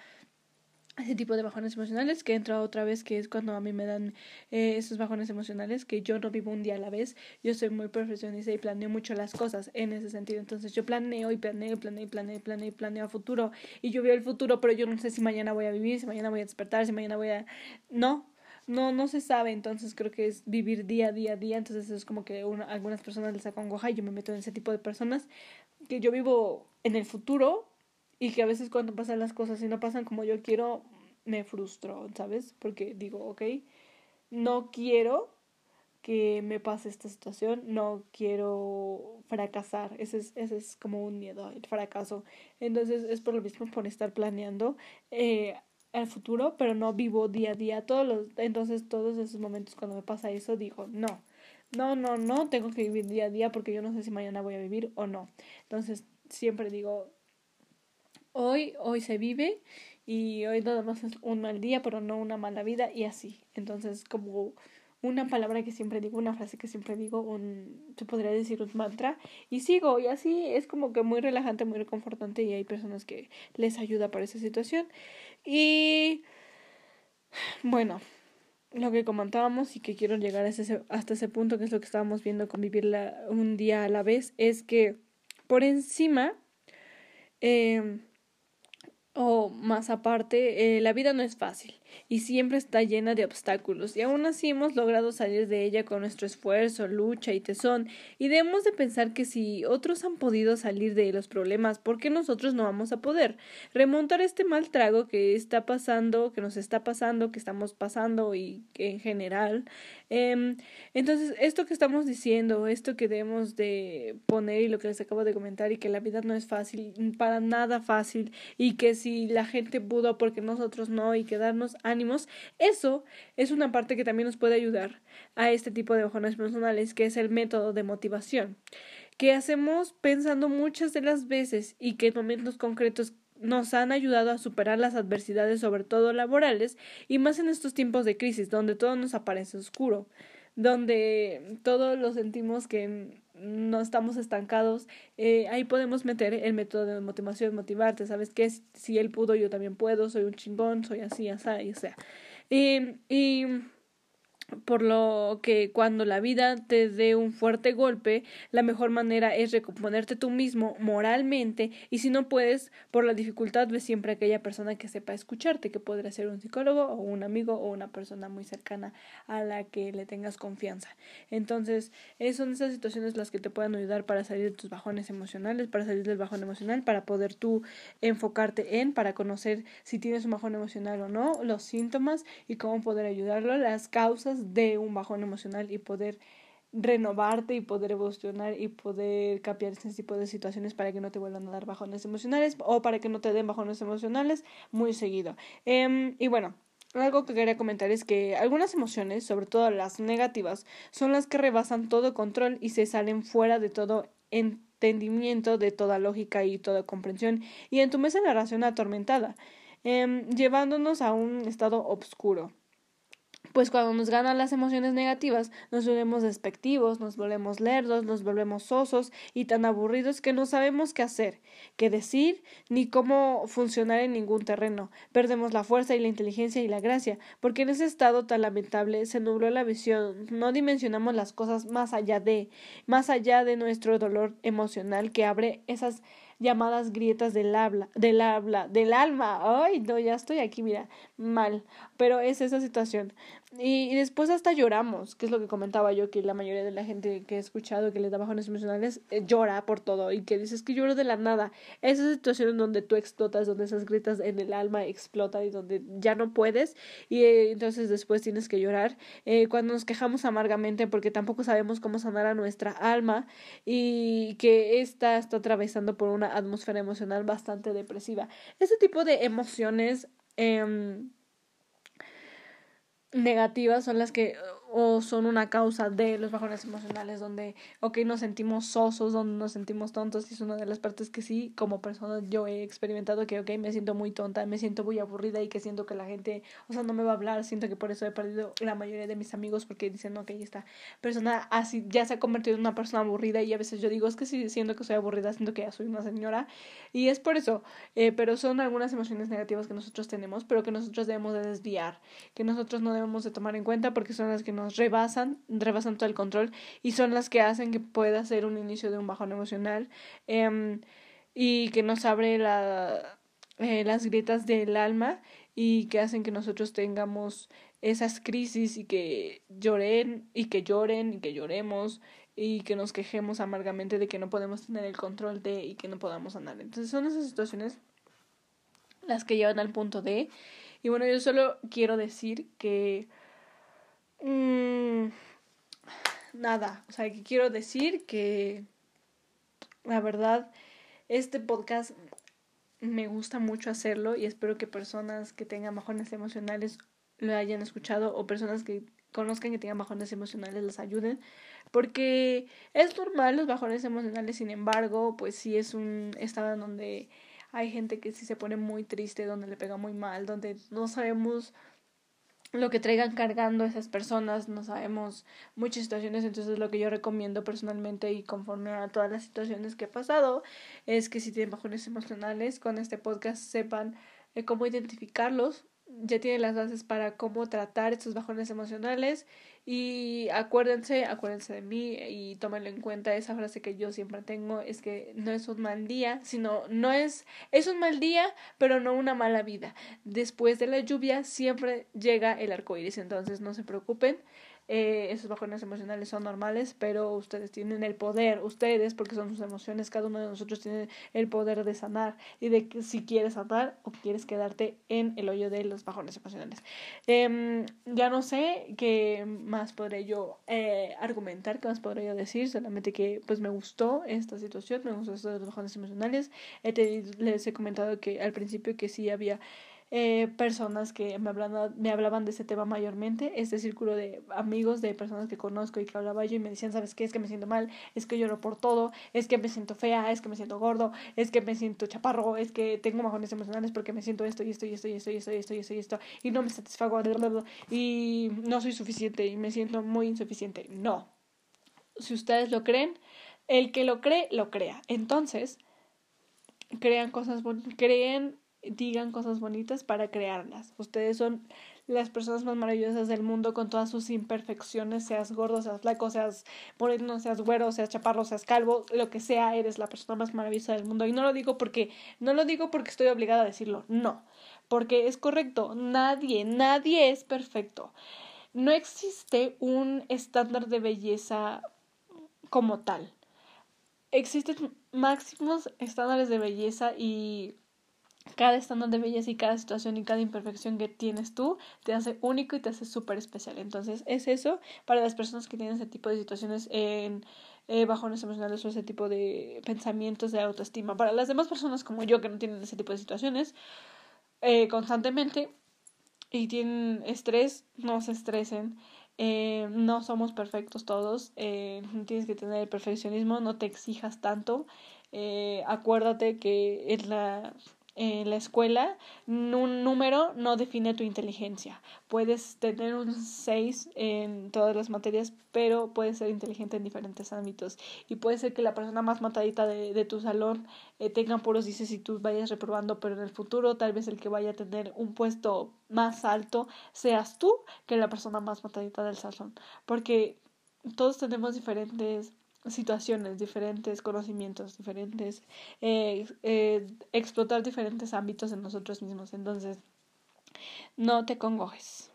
ese tipo de bajones emocionales que entra otra vez que es cuando a mí me dan eh, esos bajones emocionales que yo no vivo un día a la vez. Yo soy muy perfeccionista y planeo mucho las cosas en ese sentido. Entonces yo planeo y planeo y planeo y planeo y planeo y planeo a futuro. Y yo veo el futuro pero yo no sé si mañana voy a vivir si mañana voy a despertar si mañana voy a no no no se sabe. Entonces creo que es vivir día a día a día. Entonces es como que una, algunas personas les acongoja y yo me meto en ese tipo de personas que yo vivo en el futuro y que a veces cuando pasan las cosas y no pasan como yo quiero, me frustro, ¿sabes? Porque digo, ok, no quiero que me pase esta situación, no quiero fracasar, ese es, ese es como un miedo, el fracaso. Entonces es por lo mismo por estar planeando eh, el futuro, pero no vivo día a día. Todos los, entonces todos esos momentos cuando me pasa eso digo, no, no, no, no, tengo que vivir día a día porque yo no sé si mañana voy a vivir o no. Entonces siempre digo, hoy, hoy se vive y hoy nada más es un mal día, pero no una mala vida y así. Entonces, como una palabra que siempre digo, una frase que siempre digo, un, se podría decir un mantra, y sigo, y así es como que muy relajante, muy reconfortante, y hay personas que les ayuda para esa situación. Y bueno, lo que comentábamos y que quiero llegar ese, hasta ese punto, que es lo que estábamos viendo con vivir un día a la vez, es que por encima eh, o más aparte, eh, la vida no es fácil y siempre está llena de obstáculos y aún así hemos logrado salir de ella con nuestro esfuerzo, lucha y tesón y debemos de pensar que si otros han podido salir de los problemas, ¿por qué nosotros no vamos a poder? Remontar este mal trago que está pasando, que nos está pasando, que estamos pasando y en general. Eh, entonces, esto que estamos diciendo, esto que debemos de poner y lo que les acabo de comentar y que la vida no es fácil, para nada fácil y que si la gente pudo porque nosotros no y quedarnos ánimos, eso es una parte que también nos puede ayudar a este tipo de bajones personales, que es el método de motivación, que hacemos pensando muchas de las veces y que en momentos concretos nos han ayudado a superar las adversidades, sobre todo laborales, y más en estos tiempos de crisis, donde todo nos aparece oscuro, donde todos lo sentimos que no estamos estancados, eh, ahí podemos meter el método de motivación, motivarte, ¿sabes qué? Si él pudo, yo también puedo, soy un chingón, soy así, así, o sea. y por lo que cuando la vida te dé un fuerte golpe, la mejor manera es recomponerte tú mismo moralmente y si no puedes, por la dificultad, ve siempre aquella persona que sepa escucharte, que podría ser un psicólogo o un amigo o una persona muy cercana a la que le tengas confianza. Entonces, son esas situaciones las que te pueden ayudar para salir de tus bajones emocionales, para salir del bajón emocional, para poder tú enfocarte en, para conocer si tienes un bajón emocional o no, los síntomas y cómo poder ayudarlo, las causas de un bajón emocional y poder renovarte y poder evolucionar y poder cambiar ese tipo de situaciones para que no te vuelvan a dar bajones emocionales o para que no te den bajones emocionales muy seguido. Em, y bueno, algo que quería comentar es que algunas emociones, sobre todo las negativas, son las que rebasan todo control y se salen fuera de todo entendimiento, de toda lógica y toda comprensión y entumecen la razón atormentada, em, llevándonos a un estado oscuro pues cuando nos ganan las emociones negativas, nos volvemos despectivos, nos volvemos lerdos, nos volvemos sosos y tan aburridos que no sabemos qué hacer, qué decir, ni cómo funcionar en ningún terreno. Perdemos la fuerza y la inteligencia y la gracia, porque en ese estado tan lamentable se nubló la visión, no dimensionamos las cosas más allá de, más allá de nuestro dolor emocional que abre esas llamadas grietas del habla, del habla, del alma. Ay, no, ya estoy aquí, mira, mal. Pero es esa situación. Y, después hasta lloramos, que es lo que comentaba yo, que la mayoría de la gente que he escuchado que le da bajones emocionales eh, llora por todo y que dices que lloro de la nada. Esa situación en donde tú explotas, donde esas gritas en el alma explotan y donde ya no puedes y eh, entonces después tienes que llorar. Eh, cuando nos quejamos amargamente porque tampoco sabemos cómo sanar a nuestra alma y que esta está atravesando por una atmósfera emocional bastante depresiva. Ese tipo de emociones... Eh, negativas son las que o son una causa de los bajones emocionales donde, ok, nos sentimos sosos, donde nos sentimos tontos y es una de las partes que sí, como persona yo he experimentado que, ok, me siento muy tonta, me siento muy aburrida y que siento que la gente, o sea, no me va a hablar, siento que por eso he perdido la mayoría de mis amigos porque dicen, ok, esta persona así ya se ha convertido en una persona aburrida y a veces yo digo, es que sí, siento que soy aburrida, siento que ya soy una señora y es por eso, eh, pero son algunas emociones negativas que nosotros tenemos, pero que nosotros debemos de desviar, que nosotros no debemos de tomar en cuenta porque son las que nos rebasan, rebasan todo el control y son las que hacen que pueda ser un inicio de un bajón emocional eh, y que nos abre la, eh, las grietas del alma y que hacen que nosotros tengamos esas crisis y que lloren y que lloren y que lloremos y que nos quejemos amargamente de que no podemos tener el control de y que no podamos andar. Entonces son esas situaciones las que llevan al punto de y bueno, yo solo quiero decir que Mm, nada, o sea, que quiero decir que la verdad, este podcast me gusta mucho hacerlo y espero que personas que tengan bajones emocionales lo hayan escuchado o personas que conozcan que tengan bajones emocionales les ayuden porque es normal los bajones emocionales sin embargo pues sí es un estado en donde hay gente que sí se pone muy triste donde le pega muy mal donde no sabemos lo que traigan cargando esas personas, no sabemos muchas situaciones, entonces lo que yo recomiendo personalmente y conforme a todas las situaciones que he pasado es que si tienen bajones emocionales, con este podcast sepan eh, cómo identificarlos, ya tienen las bases para cómo tratar estos bajones emocionales y acuérdense, acuérdense de mí y tómenlo en cuenta esa frase que yo siempre tengo es que no es un mal día, sino no es es un mal día, pero no una mala vida. Después de la lluvia siempre llega el arco iris, entonces no se preocupen. Eh, esos bajones emocionales son normales, pero ustedes tienen el poder, ustedes, porque son sus emociones, cada uno de nosotros tiene el poder de sanar y de que si quieres sanar o quieres quedarte en el hoyo de los bajones emocionales. Eh, ya no sé qué más podré yo eh, argumentar, qué más podré yo decir, solamente que pues me gustó esta situación, me gustó esto de los bajones emocionales. les he comentado que al principio que sí había eh, personas que me hablaban, me hablaban de ese tema mayormente, este círculo de amigos, de personas que conozco y que hablaba yo y me decían, ¿sabes qué? Es que me siento mal, es que lloro por todo, es que me siento fea, es que me siento gordo, es que me siento chaparro, es que tengo bajones emocionales porque me siento esto y esto y esto y esto y esto y esto y esto y esto y no me satisfago y no soy suficiente y me siento muy insuficiente. No. Si ustedes lo creen, el que lo cree, lo crea. Entonces, crean cosas, creen digan cosas bonitas para crearlas. Ustedes son las personas más maravillosas del mundo con todas sus imperfecciones, seas gordo, seas flaco, seas moreno, seas güero, seas chaparro, seas calvo, lo que sea, eres la persona más maravillosa del mundo. Y no lo digo porque no lo digo porque estoy obligada a decirlo, no, porque es correcto, nadie, nadie es perfecto. No existe un estándar de belleza como tal. Existen máximos estándares de belleza y cada estándar de belleza y cada situación y cada imperfección que tienes tú te hace único y te hace súper especial. Entonces es eso para las personas que tienen ese tipo de situaciones en eh, bajones emocionales o ese tipo de pensamientos de autoestima. Para las demás personas como yo que no tienen ese tipo de situaciones eh, constantemente y tienen estrés, no se estresen. Eh, no somos perfectos todos, eh, tienes que tener el perfeccionismo, no te exijas tanto, acuérdate que es la en la escuela, un número no define tu inteligencia. Puedes tener un 6 en todas las materias, pero puedes ser inteligente en diferentes ámbitos. Y puede ser que la persona más matadita de, de tu salón eh, tenga puros dices y tú vayas reprobando, pero en el futuro tal vez el que vaya a tener un puesto más alto seas tú que la persona más matadita del salón. Porque todos tenemos diferentes situaciones, diferentes conocimientos, diferentes, eh, eh, explotar diferentes ámbitos en nosotros mismos. Entonces, no te congojes.